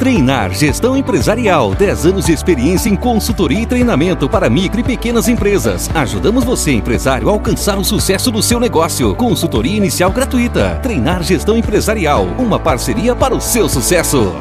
Treinar Gestão Empresarial. 10 anos de experiência em consultoria e treinamento para micro e pequenas empresas. Ajudamos você, empresário, a alcançar o sucesso do seu negócio. Consultoria inicial gratuita. Treinar Gestão Empresarial. Uma parceria para o seu sucesso.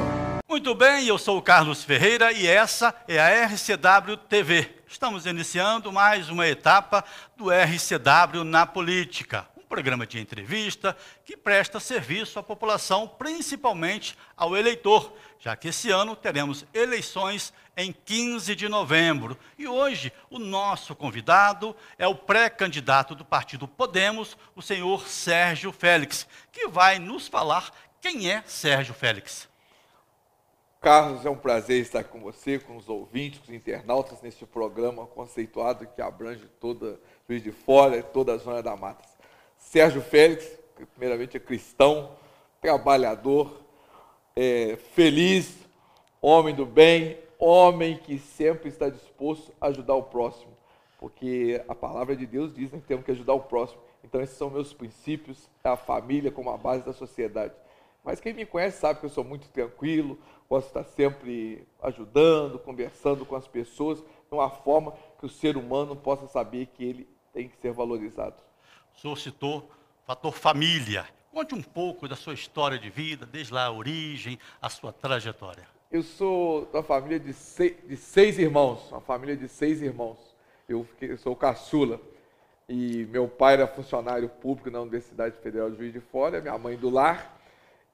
Muito bem, eu sou o Carlos Ferreira e essa é a RCW TV. Estamos iniciando mais uma etapa do RCW na política programa de entrevista que presta serviço à população, principalmente ao eleitor, já que esse ano teremos eleições em 15 de novembro. E hoje o nosso convidado é o pré-candidato do partido Podemos, o senhor Sérgio Félix, que vai nos falar quem é Sérgio Félix. Carlos, é um prazer estar com você, com os ouvintes, com os internautas neste programa conceituado que abrange toda Juiz de Fora, toda a zona da mata. Sérgio Félix, que primeiramente é cristão, trabalhador, é, feliz, homem do bem, homem que sempre está disposto a ajudar o próximo, porque a palavra de Deus diz que temos que ajudar o próximo. Então, esses são meus princípios, a família como a base da sociedade. Mas quem me conhece sabe que eu sou muito tranquilo, gosto de estar sempre ajudando, conversando com as pessoas, de uma forma que o ser humano possa saber que ele tem que ser valorizado. O senhor citou o fator família. Conte um pouco da sua história de vida, desde lá a origem, a sua trajetória. Eu sou da família de seis, de seis irmãos, uma família de seis irmãos. Eu, eu sou caçula. E meu pai era funcionário público na Universidade Federal de Juiz de Fora, minha mãe do lar.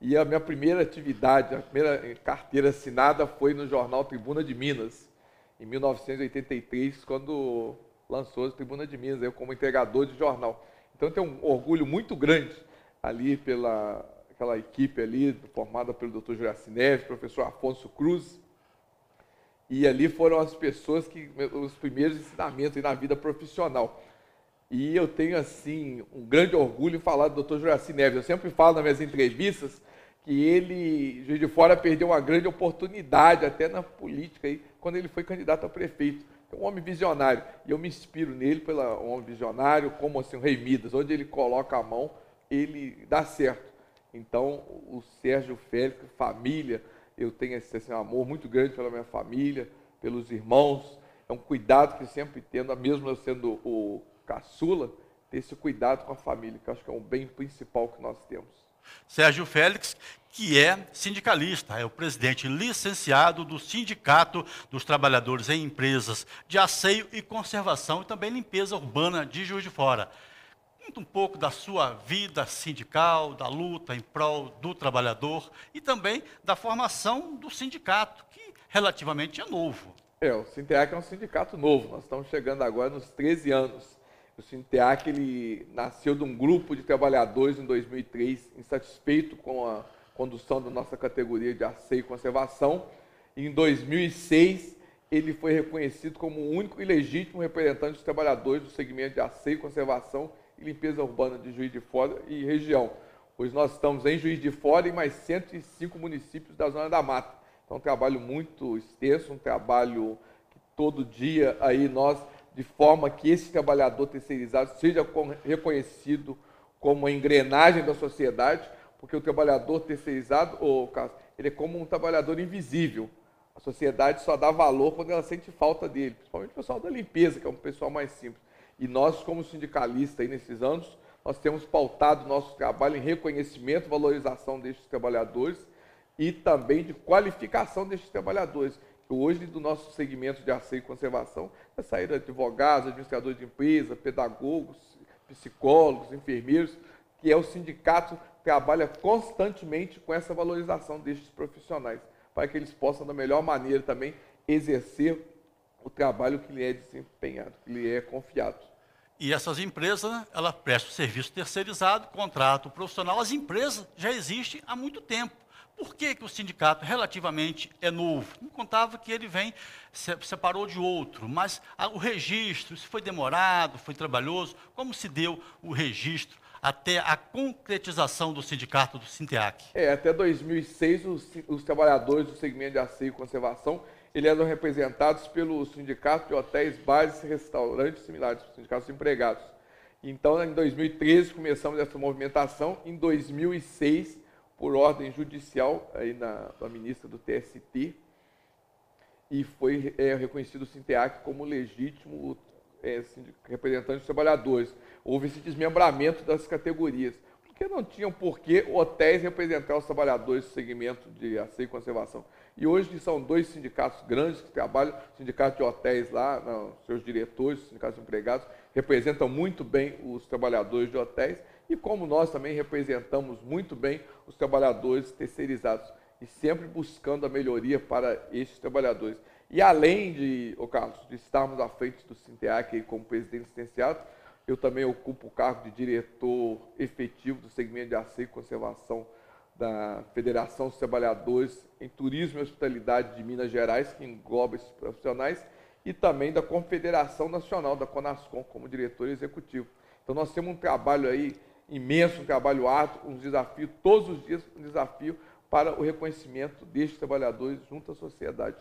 E a minha primeira atividade, a primeira carteira assinada foi no jornal Tribuna de Minas, em 1983, quando lançou a Tribuna de Minas, eu como entregador de jornal. Então tem um orgulho muito grande ali pela aquela equipe ali, formada pelo Dr. Juraci Neves, professor Afonso Cruz. E ali foram as pessoas que os primeiros ensinamentos na vida profissional. E eu tenho assim um grande orgulho em falar do Dr. Juraci Neves. Eu sempre falo nas minhas entrevistas que ele, de Fora, perdeu uma grande oportunidade até na política aí, quando ele foi candidato a prefeito é um homem visionário. E eu me inspiro nele pelo um homem visionário, como assim, o Rei Midas. Onde ele coloca a mão, ele dá certo. Então, o Sérgio Félix, família, eu tenho esse assim, um amor muito grande pela minha família, pelos irmãos. É um cuidado que sempre tendo, mesmo eu sendo o caçula, ter esse cuidado com a família, que acho que é um bem principal que nós temos. Sérgio Félix, que é sindicalista, é o presidente licenciado do Sindicato dos Trabalhadores em Empresas de Asseio e Conservação e também Limpeza Urbana de Juiz de Fora. Conta um pouco da sua vida sindical, da luta em prol do trabalhador e também da formação do sindicato, que relativamente é novo. É, o Sinteac é um sindicato novo, nós estamos chegando agora nos 13 anos. O Sinteac ele nasceu de um grupo de trabalhadores em 2003, insatisfeito com a condução da nossa categoria de asseio e conservação. Em 2006, ele foi reconhecido como o único e legítimo representante dos trabalhadores do segmento de asseio, conservação e limpeza urbana de Juiz de Fora e região. Hoje nós estamos em Juiz de Fora e mais 105 municípios da Zona da Mata. Então, um trabalho muito extenso, um trabalho que todo dia aí nós de forma que esse trabalhador terceirizado seja reconhecido como a engrenagem da sociedade, porque o trabalhador terceirizado, oh, Carlos, ele é como um trabalhador invisível. A sociedade só dá valor quando ela sente falta dele, principalmente o pessoal da limpeza, que é um pessoal mais simples. E nós, como sindicalistas, aí nesses anos, nós temos pautado nosso trabalho em reconhecimento, valorização destes trabalhadores e também de qualificação destes trabalhadores hoje do nosso segmento de asseio e conservação, vai sair advogados, administradores de empresa, pedagogos, psicólogos, enfermeiros, que é o sindicato trabalha constantemente com essa valorização destes profissionais, para que eles possam, da melhor maneira também, exercer o trabalho que lhe é desempenhado, que lhe é confiado. E essas empresas, né, ela presta serviço terceirizado, contrato profissional. As empresas já existem há muito tempo. Por que, que o sindicato relativamente é novo? Não contava que ele vem, se separou de outro, mas o registro, se foi demorado, foi trabalhoso, como se deu o registro até a concretização do sindicato do Sinteac? É, até 2006 os, os trabalhadores do segmento de asseio e conservação eles eram representados pelo sindicato de hotéis, bares, restaurantes similares, sindicatos de empregados. Então, em 2013 começamos essa movimentação, em 2006 por ordem judicial aí na, ministra do TST e foi é, reconhecido o Sinteac como legítimo é, representante dos trabalhadores. Houve esse desmembramento das categorias, porque não tinham por que hotéis representar os trabalhadores do segmento de aceio e conservação. E hoje são dois sindicatos grandes que trabalham, o sindicato de hotéis lá, seus diretores, os sindicatos de empregados, representam muito bem os trabalhadores de hotéis, e como nós também representamos muito bem os trabalhadores terceirizados, e sempre buscando a melhoria para esses trabalhadores. E além de, oh Carlos, de estarmos à frente do Sinteac como presidente licenciado, eu também ocupo o cargo de diretor efetivo do segmento de aceio e conservação da Federação dos Trabalhadores em Turismo e Hospitalidade de Minas Gerais, que engloba esses profissionais, e também da Confederação Nacional da Conascom como diretor executivo. Então nós temos um trabalho aí imenso, um trabalho árduo, um desafio, todos os dias um desafio para o reconhecimento destes trabalhadores junto à sociedade.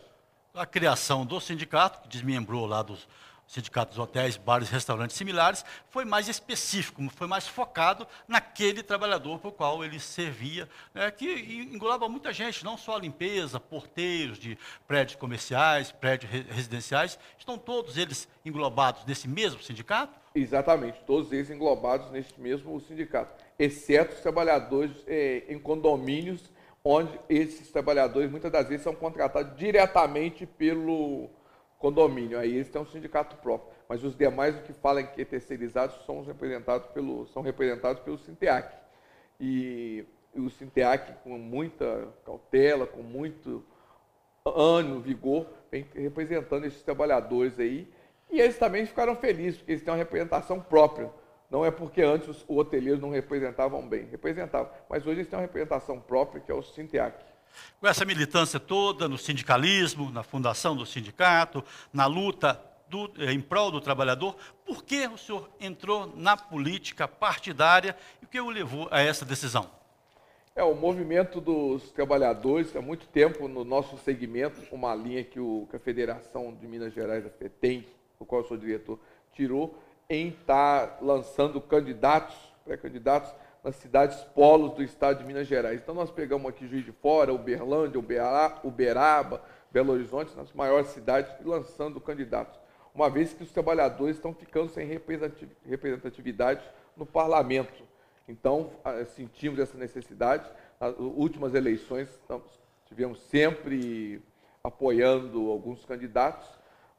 A criação do sindicato, que desmembrou lá dos sindicatos hotéis, bares, restaurantes similares, foi mais específico, foi mais focado naquele trabalhador para o qual ele servia, né, que engloba muita gente, não só a limpeza, porteiros de prédios comerciais, prédios residenciais, estão todos eles englobados nesse mesmo sindicato? Exatamente, todos eles englobados nesse mesmo sindicato, exceto os trabalhadores eh, em condomínios, onde esses trabalhadores muitas das vezes são contratados diretamente pelo condomínio, aí eles têm um sindicato próprio. Mas os demais, o que falam que é terceirizados, são representados pelo, são representados pelo Sinteac. E, e o Sinteac, com muita cautela, com muito ânimo, vigor, vem representando esses trabalhadores aí. E eles também ficaram felizes, porque eles têm uma representação própria. Não é porque antes os hoteleiros não representavam bem, representavam. Mas hoje eles têm uma representação própria, que é o Sinteac com essa militância toda no sindicalismo, na fundação do sindicato, na luta do, eh, em prol do trabalhador, por que o senhor entrou na política partidária e o que o levou a essa decisão? É, o movimento dos trabalhadores, há muito tempo no nosso segmento, uma linha que, o, que a Federação de Minas Gerais, a FETEM, do qual eu sou diretor, tirou, em estar tá lançando candidatos, pré-candidatos, nas cidades polos do estado de Minas Gerais. Então nós pegamos aqui Juiz de Fora, Uberlândia, Uberaba, Belo Horizonte, nas maiores cidades, e lançando candidatos. Uma vez que os trabalhadores estão ficando sem representatividade no parlamento. Então, sentimos essa necessidade. Nas últimas eleições, tivemos sempre apoiando alguns candidatos,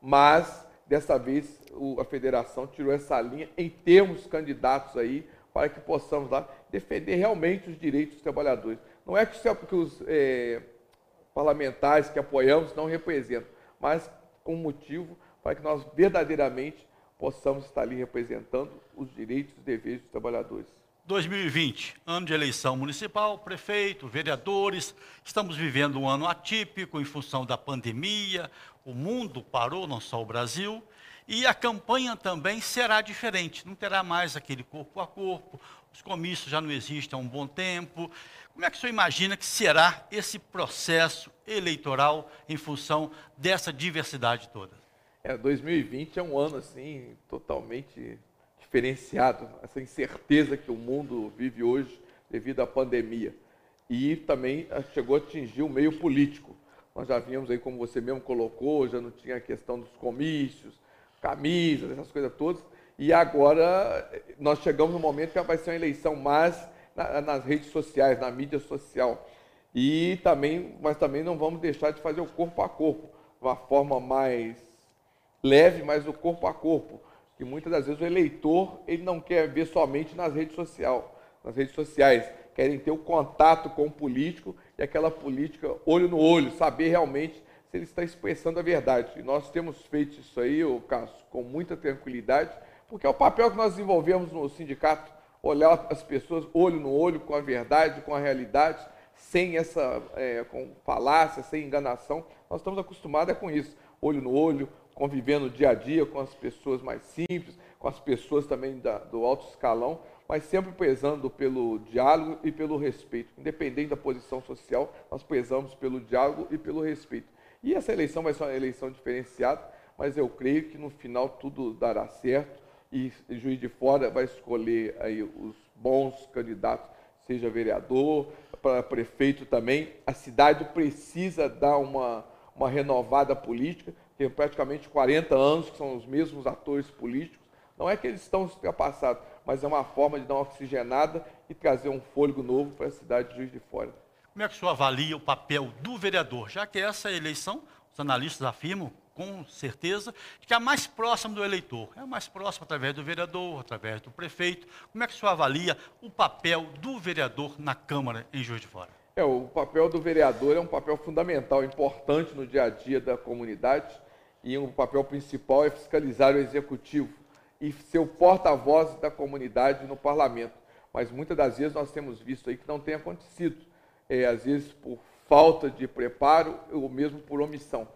mas dessa vez a federação tirou essa linha em termos candidatos aí para que possamos lá defender realmente os direitos dos trabalhadores. Não é que, que os é, parlamentares que apoiamos não representam, mas com motivo para que nós verdadeiramente possamos estar ali representando os direitos e deveres dos trabalhadores. 2020, ano de eleição municipal, prefeito, vereadores, estamos vivendo um ano atípico em função da pandemia, o mundo parou, não só o Brasil, e a campanha também será diferente, não terá mais aquele corpo a corpo, os comícios já não existem há um bom tempo. Como é que o senhor imagina que será esse processo eleitoral em função dessa diversidade toda? É, 2020 é um ano assim totalmente diferenciado, essa incerteza que o mundo vive hoje devido à pandemia. E também ah, chegou a atingir o meio político. Nós já vimos aí, como você mesmo colocou, já não tinha a questão dos comícios, camisas, essas coisas todas. E agora nós chegamos no momento que vai ser uma eleição mais nas redes sociais, na mídia social. E também, mas também não vamos deixar de fazer o corpo a corpo, uma forma mais leve, mas o corpo a corpo. Que muitas das vezes o eleitor ele não quer ver somente nas redes sociais, nas redes sociais, querem ter o contato com o político e aquela política olho no olho, saber realmente se ele está expressando a verdade. E nós temos feito isso aí, o Cássio, com muita tranquilidade, porque é o papel que nós desenvolvemos no sindicato, olhar as pessoas olho no olho, com a verdade, com a realidade, sem essa é, com falácia, sem enganação. Nós estamos acostumados com isso, olho no olho, convivendo dia a dia com as pessoas mais simples, com as pessoas também da, do alto escalão, mas sempre prezando pelo diálogo e pelo respeito. Independente da posição social, nós prezamos pelo diálogo e pelo respeito. E essa eleição vai ser uma eleição diferenciada, mas eu creio que no final tudo dará certo e Juiz de Fora vai escolher aí os bons candidatos, seja vereador, para prefeito também. A cidade precisa dar uma, uma renovada política. Tem praticamente 40 anos que são os mesmos atores políticos. Não é que eles estão ultrapassados, mas é uma forma de dar uma oxigenada e trazer um fôlego novo para a cidade de Juiz de Fora. Como é que o senhor avalia o papel do vereador? Já que essa eleição, os analistas afirmam com certeza que é a mais próxima do eleitor. É a mais próxima através do vereador, através do prefeito. Como é que o senhor avalia o papel do vereador na Câmara em Juiz de Fora? É, o papel do vereador é um papel fundamental, importante no dia a dia da comunidade e o papel principal é fiscalizar o executivo e ser o porta-voz da comunidade no parlamento. Mas muitas das vezes nós temos visto aí que não tem acontecido, é, às vezes por falta de preparo ou mesmo por omissão.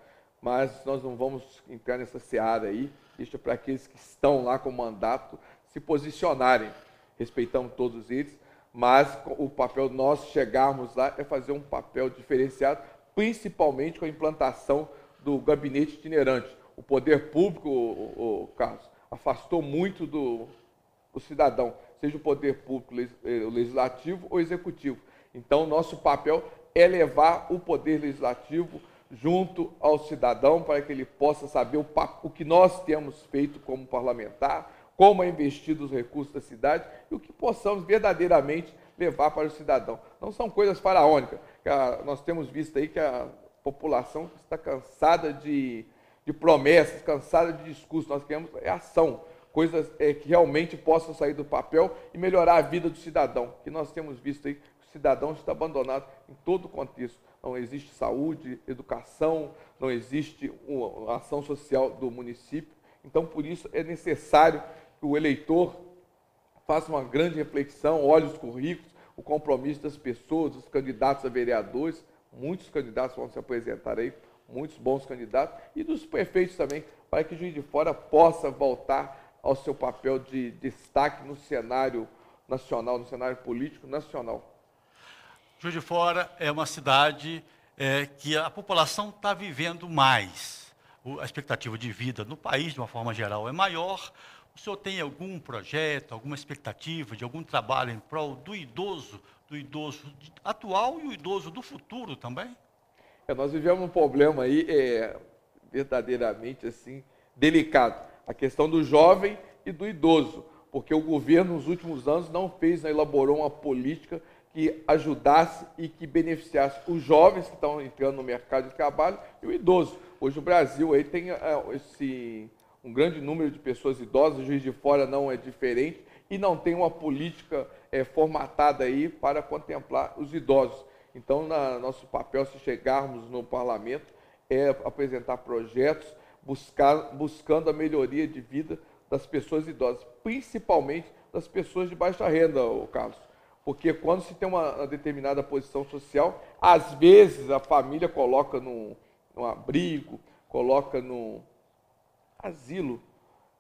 Mas nós não vamos entrar nessa seara aí, deixa para aqueles que estão lá com mandato se posicionarem. Respeitamos todos eles, mas o papel nós chegarmos lá é fazer um papel diferenciado, principalmente com a implantação do gabinete itinerante. O poder público, o, o Carlos, afastou muito do, do cidadão, seja o poder público eh, legislativo ou executivo. Então, nosso papel é levar o poder legislativo junto ao cidadão para que ele possa saber o, o que nós temos feito como parlamentar, como é investido os recursos da cidade e o que possamos verdadeiramente levar para o cidadão. Não são coisas faraônicas. nós temos visto aí que a população está cansada de, de promessas, cansada de discursos. Nós queremos é ação, coisas é, que realmente possam sair do papel e melhorar a vida do cidadão. Que nós temos visto aí o cidadão está abandonado em todo o contexto. Não existe saúde, educação, não existe uma ação social do município. Então, por isso, é necessário que o eleitor faça uma grande reflexão, olhe os currículos, o compromisso das pessoas, dos candidatos a vereadores, muitos candidatos vão se apresentar aí, muitos bons candidatos, e dos prefeitos também, para que Juiz de Fora possa voltar ao seu papel de destaque no cenário nacional, no cenário político nacional. Juiz de Fora é uma cidade é, que a população está vivendo mais. O, a expectativa de vida no país, de uma forma geral, é maior. O senhor tem algum projeto, alguma expectativa de algum trabalho em prol do idoso, do idoso atual e o idoso do futuro também? É, nós vivemos um problema aí é, verdadeiramente assim delicado, a questão do jovem e do idoso, porque o governo nos últimos anos não fez, não elaborou uma política que ajudasse e que beneficiasse os jovens que estão entrando no mercado de trabalho e o idoso. Hoje o Brasil aí tem é, esse, um grande número de pessoas idosas, o Juiz de Fora não é diferente, e não tem uma política é, formatada aí para contemplar os idosos. Então, na, nosso papel, se chegarmos no parlamento, é apresentar projetos buscar, buscando a melhoria de vida das pessoas idosas, principalmente das pessoas de baixa renda, Carlos porque quando se tem uma, determinada posição social, às vezes a família coloca num, num abrigo, coloca no asilo,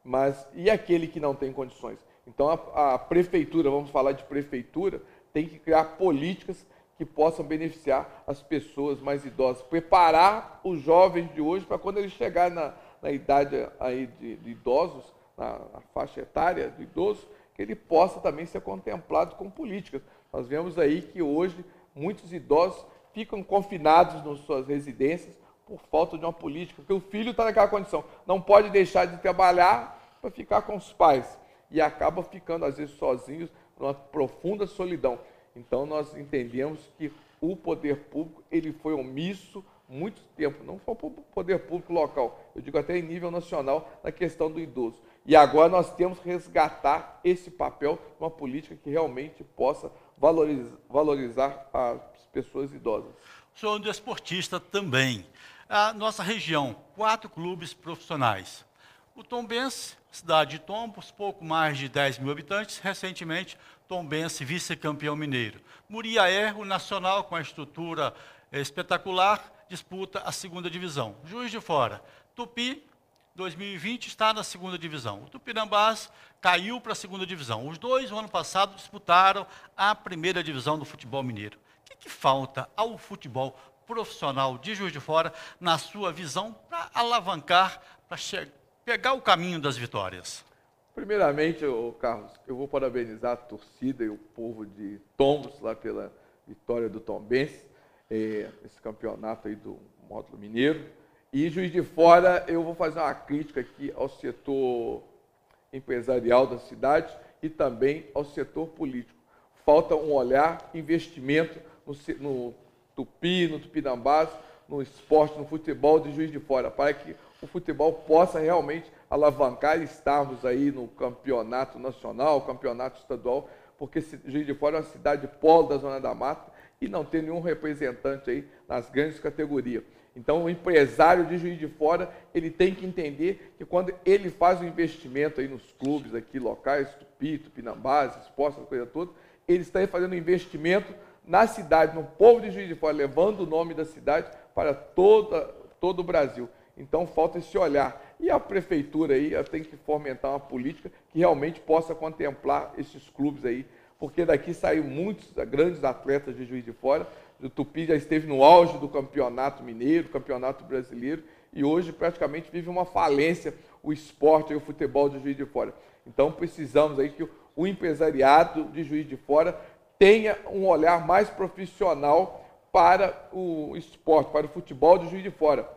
mas e aquele que não tem condições? Então a, a prefeitura, vamos falar de prefeitura, tem que criar políticas que possam beneficiar as pessoas mais idosas, preparar os jovens de hoje para quando eles chegarem na, na idade aí de, de idosos, na, na faixa etária do idoso, que ele possa também ser contemplado com políticas. Nós vemos aí que hoje muitos idosos ficam confinados nas suas residências por falta de uma política, porque o filho está naquela condição, não pode deixar de trabalhar para ficar com os pais e acaba ficando às vezes sozinhos numa profunda solidão. Então nós entendemos que o poder público ele foi omisso muito tempo, não só o poder público local, eu digo até em nível nacional, na questão do idoso. E agora nós temos que resgatar esse papel uma política que realmente possa valorizar, valorizar as pessoas idosas. O um desportista também. A nossa região, quatro clubes profissionais. O Tombense, cidade de Tombos, pouco mais de 10 mil habitantes, recentemente Tombense vice-campeão mineiro. Muriaé, o nacional com a estrutura eh, espetacular, disputa a segunda divisão. Juiz de Fora, Tupi, 2020 está na segunda divisão. O Tupinambás caiu para a segunda divisão. Os dois, no ano passado, disputaram a primeira divisão do futebol mineiro. O que, que falta ao futebol profissional de Juiz de Fora, na sua visão, para alavancar, para pegar o caminho das vitórias? Primeiramente, Carlos, eu vou parabenizar a torcida e o povo de Tombos lá pela vitória do Tom Benz, é, esse campeonato aí do módulo mineiro. E Juiz de Fora, eu vou fazer uma crítica aqui ao setor empresarial da cidade e também ao setor político. Falta um olhar, investimento no, no Tupi, no Tupinambás, no esporte, no futebol de Juiz de Fora, para que o futebol possa realmente alavancar e estarmos aí no campeonato nacional, campeonato estadual, porque Juiz de Fora é uma cidade polo da Zona da Mata e não tem nenhum representante aí nas grandes categorias. Então, o empresário de Juiz de Fora, ele tem que entender que quando ele faz um investimento aí nos clubes aqui locais, Tupi, Tupinambás, essa coisa toda, ele está fazendo um investimento na cidade, no povo de Juiz de Fora, levando o nome da cidade para toda, todo o Brasil. Então, falta esse olhar. E a prefeitura aí tem que fomentar uma política que realmente possa contemplar esses clubes aí, porque daqui saíram muitos grandes atletas de Juiz de Fora, o Tupi já esteve no auge do campeonato mineiro, campeonato brasileiro, e hoje praticamente vive uma falência o esporte e o futebol de Juiz de Fora. Então precisamos aí que o empresariado de Juiz de Fora tenha um olhar mais profissional para o esporte, para o futebol de Juiz de Fora.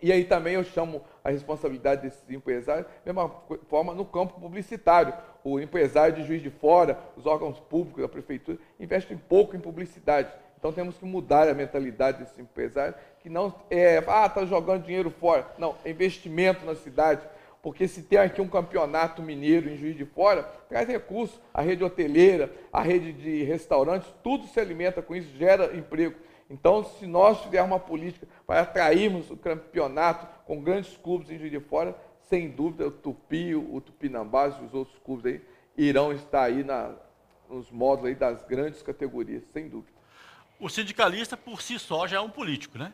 E aí também eu chamo a responsabilidade desses empresários, da mesma forma no campo publicitário. O empresário de Juiz de Fora, os órgãos públicos da prefeitura, investem pouco em publicidade. Então temos que mudar a mentalidade desse empresário, que não é, ah, está jogando dinheiro fora. Não, é investimento na cidade. Porque se tem aqui um campeonato mineiro em Juiz de Fora, traz recursos. A rede hoteleira, a rede de restaurantes, tudo se alimenta com isso, gera emprego. Então, se nós fizermos uma política para atrairmos o campeonato com grandes clubes em Juiz de Fora, sem dúvida o Tupi, o Tupinambás e os outros clubes aí irão estar aí na, nos módulos aí das grandes categorias, sem dúvida o sindicalista por si só já é um político, né?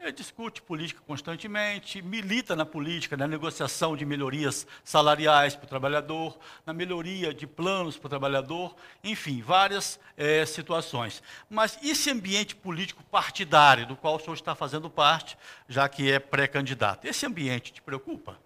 Ele discute política constantemente, milita na política, na negociação de melhorias salariais para o trabalhador, na melhoria de planos para o trabalhador, enfim, várias é, situações. Mas esse ambiente político partidário, do qual o senhor está fazendo parte, já que é pré-candidato, esse ambiente te preocupa?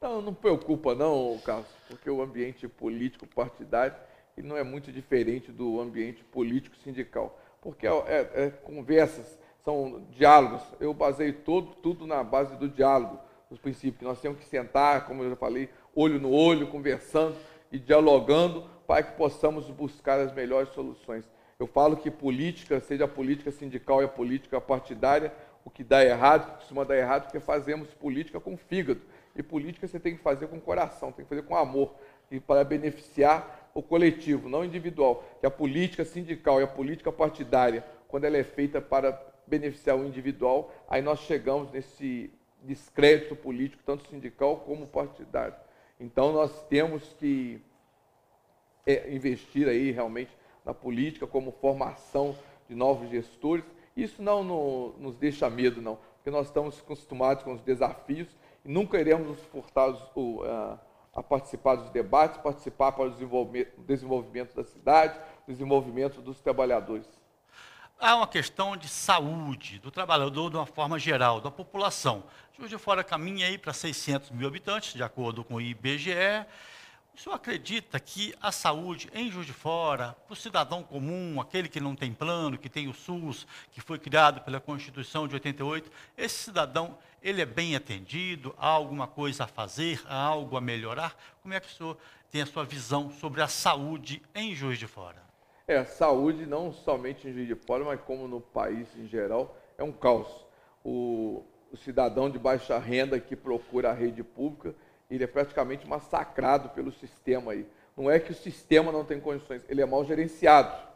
Não, não preocupa não, Carlos, porque o ambiente político partidário não é muito diferente do ambiente político sindical porque é, é, é, conversas, são diálogos. Eu baseio todo, tudo na base do diálogo, dos princípios. Nós temos que sentar, como eu já falei, olho no olho, conversando e dialogando para que possamos buscar as melhores soluções. Eu falo que política, seja a política sindical e a política partidária, o que dá errado, o que costuma dar errado, porque fazemos política com fígado. E política você tem que fazer com coração, tem que fazer com amor, e para beneficiar o coletivo, não individual, que a política sindical e a política partidária, quando ela é feita para beneficiar o individual, aí nós chegamos nesse descrédito político, tanto sindical como partidário. Então nós temos que é, investir aí realmente na política como formação de novos gestores. Isso não no, nos deixa medo, não, porque nós estamos acostumados com os desafios e nunca iremos nos furtar os, o, uh, a participar dos debates, participar para o desenvolvimento, da cidade, desenvolvimento dos trabalhadores. Há uma questão de saúde do trabalhador de uma forma geral, da população. Juiz de Fora caminha aí para 600 mil habitantes, de acordo com o IBGE. O senhor acredita que a saúde em Juiz de Fora, para o cidadão comum, aquele que não tem plano, que tem o SUS, que foi criado pela Constituição de 88, esse cidadão, ele é bem atendido? Há alguma coisa a fazer? Há algo a melhorar? Como é que o senhor tem a sua visão sobre a saúde em Juiz de Fora? É, a saúde não somente em Juiz de Fora, mas como no país em geral, é um caos. O, o cidadão de baixa renda que procura a rede pública, ele é praticamente massacrado pelo sistema aí. Não é que o sistema não tem condições, ele é mal gerenciado.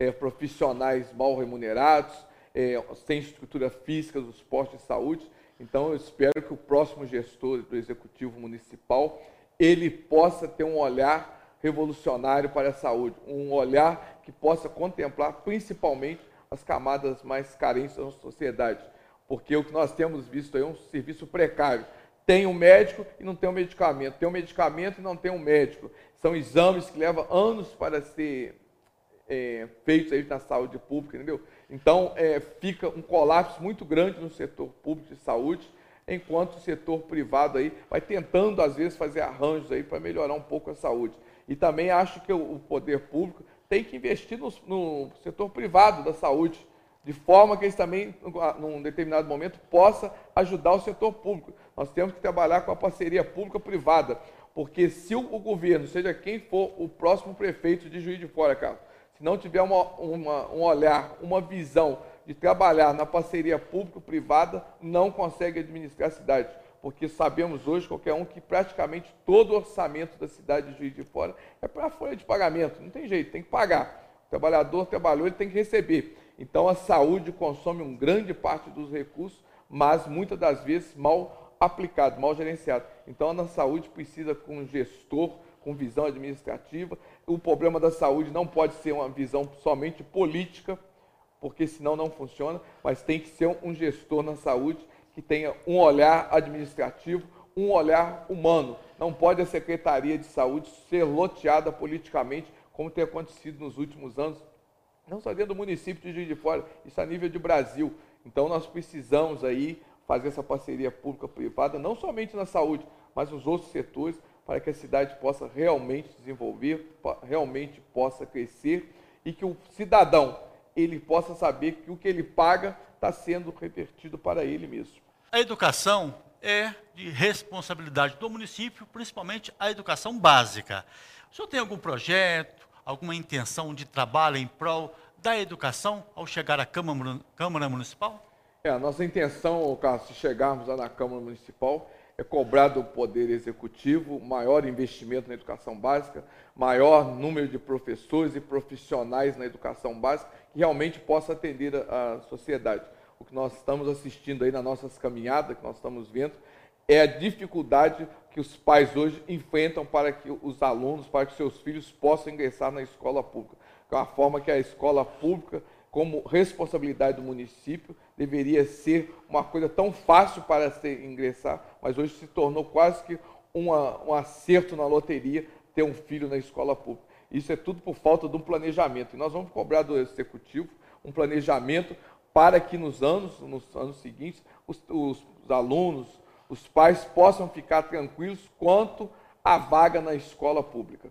É, profissionais mal remunerados, é, sem estrutura física dos postos de saúde. Então, eu espero que o próximo gestor do Executivo Municipal, ele possa ter um olhar revolucionário para a saúde, um olhar que possa contemplar principalmente as camadas mais carentes da sociedade. Porque o que nós temos visto é um serviço precário tem um médico e não tem um medicamento, tem um medicamento e não tem um médico. São exames que levam anos para ser é, feitos aí na saúde pública, entendeu? Então, é, fica um colapso muito grande no setor público de saúde, enquanto o setor privado aí vai tentando, às vezes, fazer arranjos aí para melhorar um pouco a saúde. E também acho que o poder público tem que investir no, no setor privado da saúde, de forma que eles também, num determinado momento, possa ajudar o setor público. Nós temos que trabalhar com a parceria pública-privada, porque se o, governo, seja quem for o próximo prefeito de Juiz de Fora, Carlos, se não tiver uma, uma, um olhar, uma visão de trabalhar na parceria público-privada, não consegue administrar a cidade. Porque sabemos hoje, qualquer um, que praticamente todo o orçamento da cidade de Juiz de Fora é para a folha de pagamento. Não tem jeito, tem que pagar. O trabalhador trabalhou, ele tem que receber. Então a saúde consome uma grande parte dos recursos, mas muitas das vezes mal aplicado, mal gerenciado. Então a saúde precisa com um gestor, com visão administrativa. O problema da saúde não pode ser uma visão somente política, porque senão não funciona, mas tem que ser um gestor na saúde que tenha um olhar administrativo, um olhar humano. Não pode a Secretaria de Saúde ser loteada politicamente, como tem acontecido nos últimos anos não só dentro do município de Juiz de Fora, isso a nível de Brasil. Então nós precisamos aí fazer essa parceria pública-privada, não somente na saúde, mas nos outros setores, para que a cidade possa realmente desenvolver, realmente possa crescer e que o cidadão ele possa saber que o que ele paga está sendo revertido para ele mesmo. A educação é de responsabilidade do município, principalmente a educação básica. O senhor tem algum projeto, alguma intenção de trabalho em prol da educação ao chegar à Câmara, Câmara Municipal? É, a nossa intenção, Carlos, se chegarmos lá na Câmara Municipal, é cobrar do Poder Executivo maior investimento na educação básica, maior número de professores e profissionais na educação básica que realmente possa atender a, a sociedade. O que nós estamos assistindo aí nas nossas caminhadas, que nós estamos vendo, é a dificuldade que os pais hoje enfrentam para que os alunos, para que seus filhos possam ingressar na escola pública. É uma forma que a escola pública, como responsabilidade do município, deveria ser uma coisa tão fácil para se ingressar, mas hoje se tornou quase que uma, um acerto na loteria ter um filho na escola pública. Isso é tudo por falta de um planejamento. E nós vamos cobrar do executivo um planejamento para que nos anos, nos anos seguintes, os, os, os alunos, os pais possam ficar tranquilos quanto à vaga na escola pública.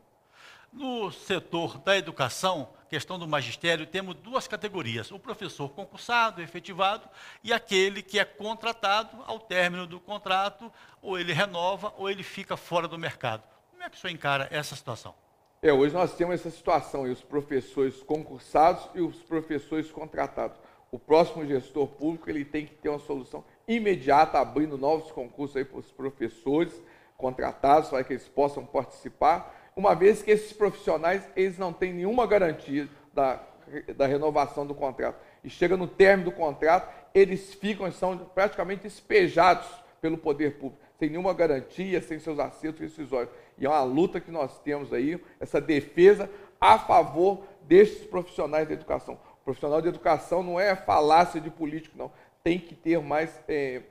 No setor da educação, questão do magistério, temos duas categorias: o professor concursado, efetivado, e aquele que é contratado ao término do contrato, ou ele renova, ou ele fica fora do mercado. Como é que o senhor encara essa situação? É, hoje nós temos essa situação, os professores concursados e os professores contratados. O próximo gestor público ele tem que ter uma solução imediata, abrindo novos concursos para os professores contratados, para que eles possam participar, uma vez que esses profissionais eles não têm nenhuma garantia da, da renovação do contrato. E chega no término do contrato, eles ficam, são praticamente despejados pelo poder público, sem nenhuma garantia, sem seus acertos rescisórios. E é uma luta que nós temos aí, essa defesa a favor destes profissionais da educação. O profissional de educação não é falácia de político, não tem que ter mais é,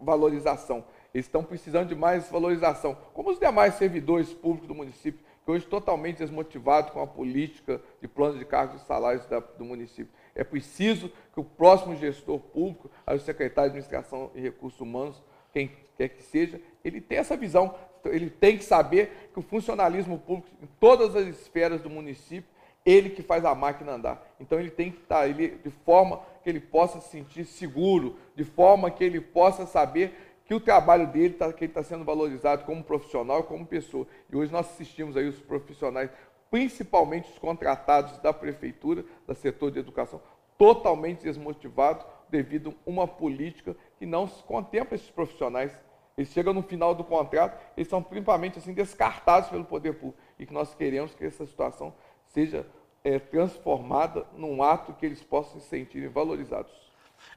valorização. Estão precisando de mais valorização, como os demais servidores públicos do município, que hoje totalmente desmotivados com a política de plano de cargos e salários da, do município. É preciso que o próximo gestor público, o secretário de Administração e Recursos Humanos, quem quer que seja, ele tenha essa visão. Ele tem que saber que o funcionalismo público, em todas as esferas do município, ele que faz a máquina andar. Então ele tem que estar ele, de forma que ele possa se sentir seguro, de forma que ele possa saber que o trabalho dele está tá sendo valorizado como profissional, como pessoa. E hoje nós assistimos aí os profissionais, principalmente os contratados da prefeitura, do setor de educação, totalmente desmotivados devido a uma política que não contempla esses profissionais. Eles chegam no final do contrato, eles são principalmente assim descartados pelo poder público. E que nós queremos que essa situação seja é, transformada num ato que eles possam se sentirem valorizados.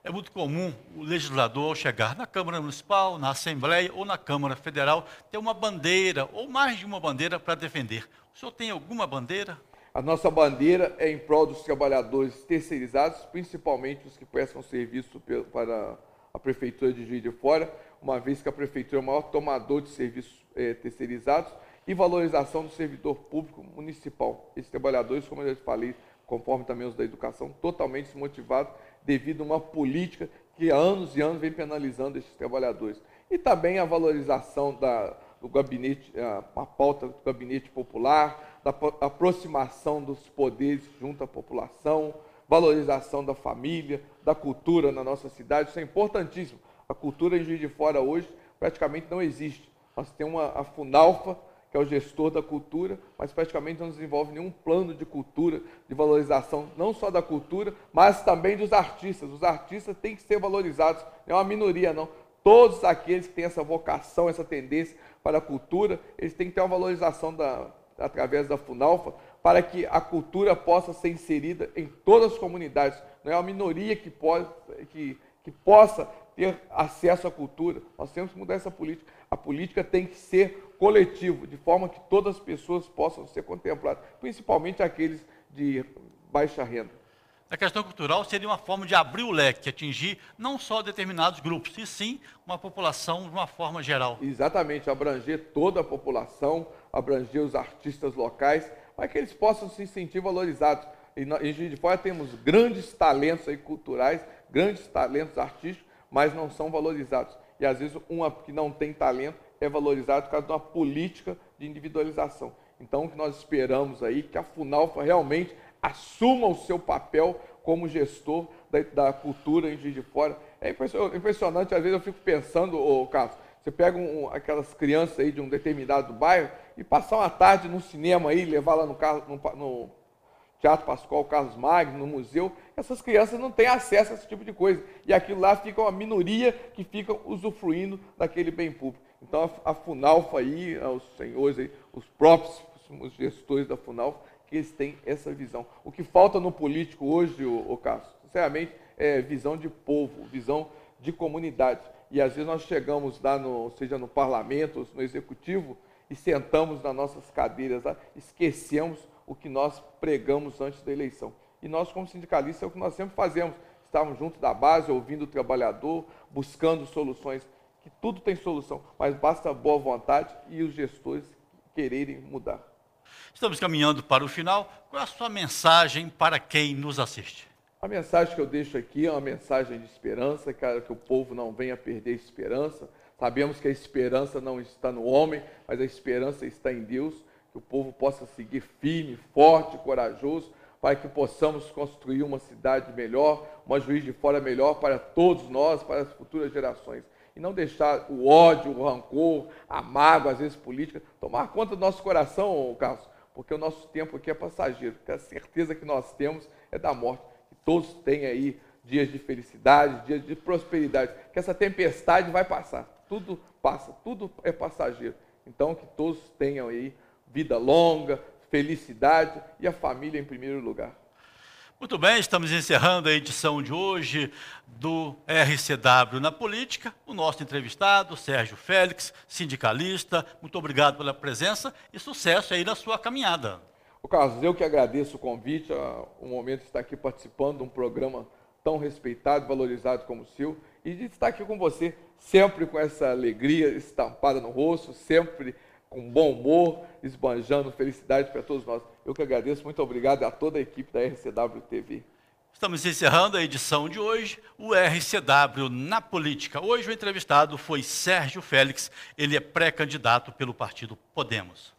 É muito comum o legislador, chegar na Câmara Municipal, na Assembleia ou na Câmara Federal, ter uma bandeira ou mais de uma bandeira para defender. O senhor tem alguma bandeira? A nossa bandeira é em prol dos trabalhadores terceirizados, principalmente os que prestam serviço para a Prefeitura de Juiz de Fora, uma vez que a Prefeitura é o maior tomador de serviços é, terceirizados, e valorização do servidor público municipal. Esses trabalhadores, como eu já falei, conforme também os da educação, totalmente desmotivados devido a uma política que há anos e anos vem penalizando esses trabalhadores. E também a valorização da, do gabinete, a, pauta do gabinete popular, da aproximação dos poderes junto à população, valorização da família, da cultura na nossa cidade. Isso é importantíssimo. A cultura em Juiz de Fora hoje praticamente não existe. Nós temos uma, a Funalfa, que é o gestor da cultura, mas praticamente não desenvolve nenhum plano de cultura, de valorização, não só da cultura, mas também dos artistas. Os artistas têm que ser valorizados, não é uma minoria, não. Todos aqueles que têm essa vocação, essa tendência para a cultura, eles têm que ter uma valorização da, através da Funalfa, para que a cultura possa ser inserida em todas as comunidades. Não é uma minoria que, pode, que, que possa ter acesso à cultura. Nós temos que mudar essa política. A política tem que ser coletivo, de forma que todas as pessoas possam ser contempladas, principalmente aqueles de baixa renda. A questão cultural seria uma forma de abrir o leque, atingir não só determinados grupos, e sim uma população de uma forma geral. Exatamente, abranger toda a população, abranger os artistas locais, para que eles possam se sentir valorizados. E em Juiz de Fora temos grandes talentos aí culturais, grandes talentos artísticos, mas não são valorizados. E às vezes uma que não tem talento é valorizado por causa de uma política de individualização. Então o que nós esperamos aí que a Funalfa realmente assuma o seu papel como gestor da, da cultura em Juiz de Fora. É impressionante, às vezes eu fico pensando, ô Carlos, você pega um, aquelas crianças aí de um determinado bairro e passar uma tarde no cinema aí, levar lá no, no, no Teatro Pascoal Carlos Magno, no museu, essas crianças não têm acesso a esse tipo de coisa. E aquilo lá fica uma minoria que fica usufruindo daquele bem público. Então a, Funalfa aí, os senhores aí, os próprios os gestores da Funalfa, que eles têm essa visão. O que falta no político hoje, o, Cássio, sinceramente, é visão de povo, visão de comunidade. E às vezes nós chegamos lá, no, seja no parlamento, no executivo, e sentamos nas nossas cadeiras lá, esquecemos o que nós pregamos antes da eleição. E nós, como sindicalistas, é o que nós sempre fazemos. Estamos junto da base, ouvindo o trabalhador, buscando soluções, que tudo tem solução, mas basta boa vontade e os gestores quererem mudar. Estamos caminhando para o final. Qual é a sua mensagem para quem nos assiste? A mensagem que eu deixo aqui é uma mensagem de esperança, cara, que o povo não venha perder esperança. Sabemos que a esperança não está no homem, mas a esperança está em Deus. Que o povo possa seguir firme, forte, corajoso, para que possamos construir uma cidade melhor, uma juiz de fora melhor para todos nós, para as futuras gerações e não deixar o ódio, o rancor, a mágoa, às vezes política, tomar conta do nosso coração, Carlos, porque o nosso tempo aqui é passageiro, que a certeza que nós temos é da morte. Que todos têm aí dias de felicidade, dias de prosperidade, que essa tempestade vai passar. Tudo passa, tudo é passageiro. Então que todos tenham aí vida longa, felicidade e a família em primeiro lugar. Muito bem, estamos encerrando a edição de hoje do RCW na Política. O nosso entrevistado, Sérgio Félix, sindicalista. Muito obrigado pela presença e sucesso aí na sua caminhada. O Carlos, eu que agradeço o convite, o momento de estar aqui participando de um programa tão respeitado, valorizado como o seu, e de estar aqui com você, sempre com essa alegria estampada no rosto, sempre com bom humor, esbanjando felicidade para todos nós. Eu que agradeço, muito obrigado a toda a equipe da RCW TV. Estamos encerrando a edição de hoje, o RCW na política. Hoje o entrevistado foi Sérgio Félix, ele é pré-candidato pelo partido Podemos.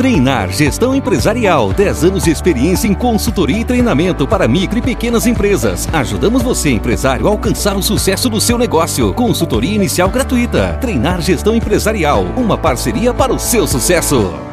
Treinar Gestão Empresarial. 10 anos de experiência em consultoria e treinamento para micro e pequenas empresas. Ajudamos você, empresário, a alcançar o sucesso do seu negócio. Consultoria inicial gratuita. Treinar Gestão Empresarial. Uma parceria para o seu sucesso.